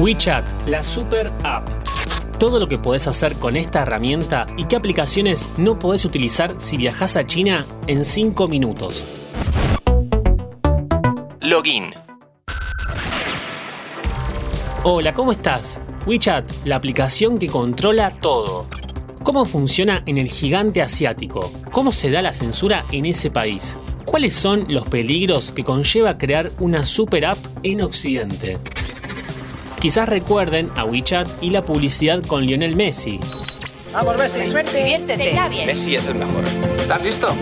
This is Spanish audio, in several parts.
WeChat, la super app. Todo lo que podés hacer con esta herramienta y qué aplicaciones no podés utilizar si viajas a China en 5 minutos. Login. Hola, ¿cómo estás? WeChat, la aplicación que controla todo. ¿Cómo funciona en el gigante asiático? ¿Cómo se da la censura en ese país? ¿Cuáles son los peligros que conlleva crear una super app en Occidente? Quizás recuerden a WeChat y la publicidad con Lionel Messi. Vamos, Messi. Suerte. Diviértete. Está bien. Messi es el mejor. ¿Estás listo?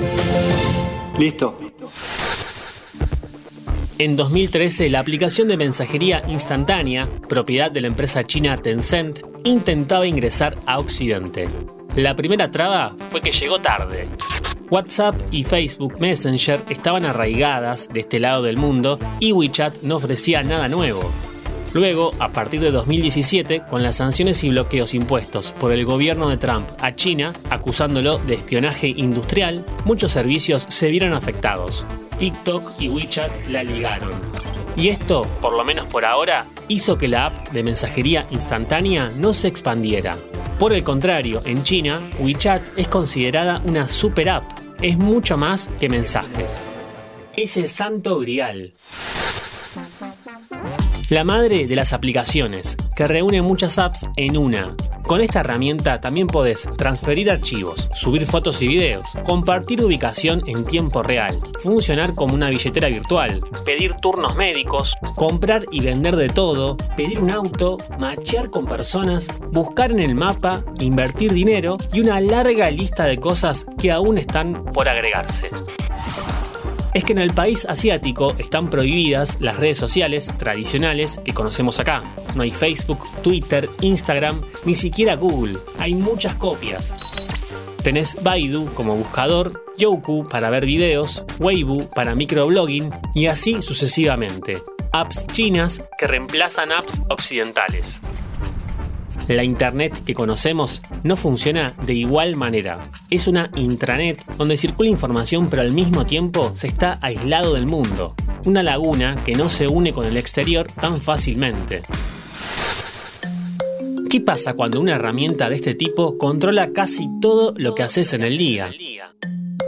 Listo. En 2013, la aplicación de mensajería instantánea, propiedad de la empresa china Tencent, intentaba ingresar a Occidente. La primera traba fue que llegó tarde. WhatsApp y Facebook Messenger estaban arraigadas de este lado del mundo y WeChat no ofrecía nada nuevo. Luego, a partir de 2017, con las sanciones y bloqueos impuestos por el gobierno de Trump a China, acusándolo de espionaje industrial, muchos servicios se vieron afectados. TikTok y WeChat la ligaron. Y esto, por lo menos por ahora, hizo que la app de mensajería instantánea no se expandiera. Por el contrario, en China, WeChat es considerada una super app. Es mucho más que mensajes. Es el santo grial. La madre de las aplicaciones, que reúne muchas apps en una. Con esta herramienta también podés transferir archivos, subir fotos y videos, compartir ubicación en tiempo real, funcionar como una billetera virtual, pedir turnos médicos, comprar y vender de todo, pedir un auto, machear con personas, buscar en el mapa, invertir dinero y una larga lista de cosas que aún están por agregarse es que en el país asiático están prohibidas las redes sociales tradicionales que conocemos acá. No hay Facebook, Twitter, Instagram, ni siquiera Google. Hay muchas copias. Tenés Baidu como buscador, Youku para ver videos, Weibo para microblogging y así sucesivamente. Apps chinas que reemplazan apps occidentales. La Internet que conocemos no funciona de igual manera. Es una intranet donde circula información pero al mismo tiempo se está aislado del mundo. Una laguna que no se une con el exterior tan fácilmente. ¿Qué pasa cuando una herramienta de este tipo controla casi todo lo que haces en el día?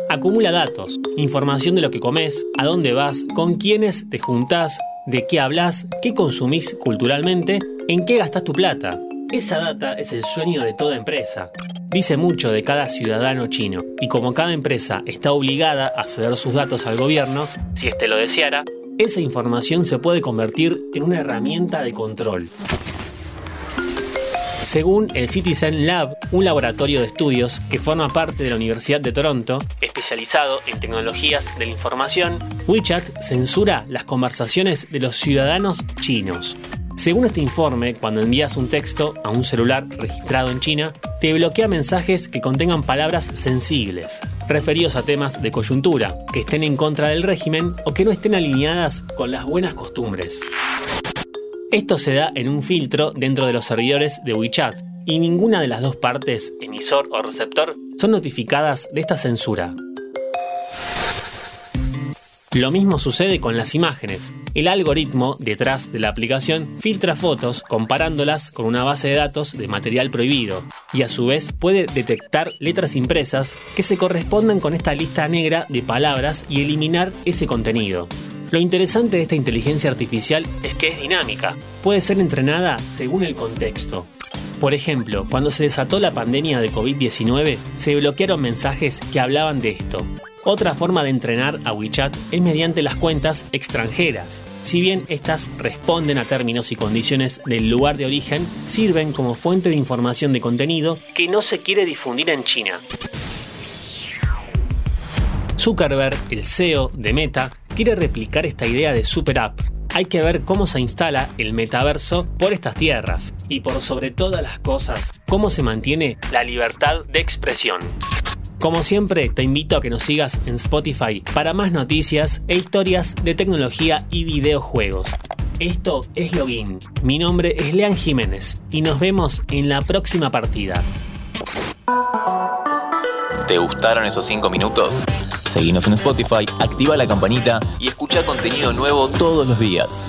Acumula datos, información de lo que comes, a dónde vas, con quiénes te juntás, de qué hablas, qué consumís culturalmente, en qué gastas tu plata. Esa data es el sueño de toda empresa. Dice mucho de cada ciudadano chino, y como cada empresa está obligada a ceder sus datos al gobierno, si éste lo deseara, esa información se puede convertir en una herramienta de control. Según el Citizen Lab, un laboratorio de estudios que forma parte de la Universidad de Toronto, especializado en tecnologías de la información, WeChat censura las conversaciones de los ciudadanos chinos. Según este informe, cuando envías un texto a un celular registrado en China, te bloquea mensajes que contengan palabras sensibles, referidos a temas de coyuntura, que estén en contra del régimen o que no estén alineadas con las buenas costumbres. Esto se da en un filtro dentro de los servidores de WeChat, y ninguna de las dos partes, emisor o receptor, son notificadas de esta censura. Lo mismo sucede con las imágenes. El algoritmo detrás de la aplicación filtra fotos comparándolas con una base de datos de material prohibido y a su vez puede detectar letras impresas que se correspondan con esta lista negra de palabras y eliminar ese contenido. Lo interesante de esta inteligencia artificial es que es dinámica, puede ser entrenada según el contexto. Por ejemplo, cuando se desató la pandemia de COVID-19, se bloquearon mensajes que hablaban de esto. Otra forma de entrenar a WeChat es mediante las cuentas extranjeras. Si bien estas responden a términos y condiciones del lugar de origen, sirven como fuente de información de contenido que no se quiere difundir en China. Zuckerberg, el CEO de Meta, quiere replicar esta idea de super app. Hay que ver cómo se instala el metaverso por estas tierras y por sobre todas las cosas, cómo se mantiene la libertad de expresión. Como siempre, te invito a que nos sigas en Spotify para más noticias e historias de tecnología y videojuegos. Esto es Login. Mi nombre es Lean Jiménez y nos vemos en la próxima partida. ¿Te gustaron esos 5 minutos? Seguinos en Spotify, activa la campanita y escucha contenido nuevo todos los días.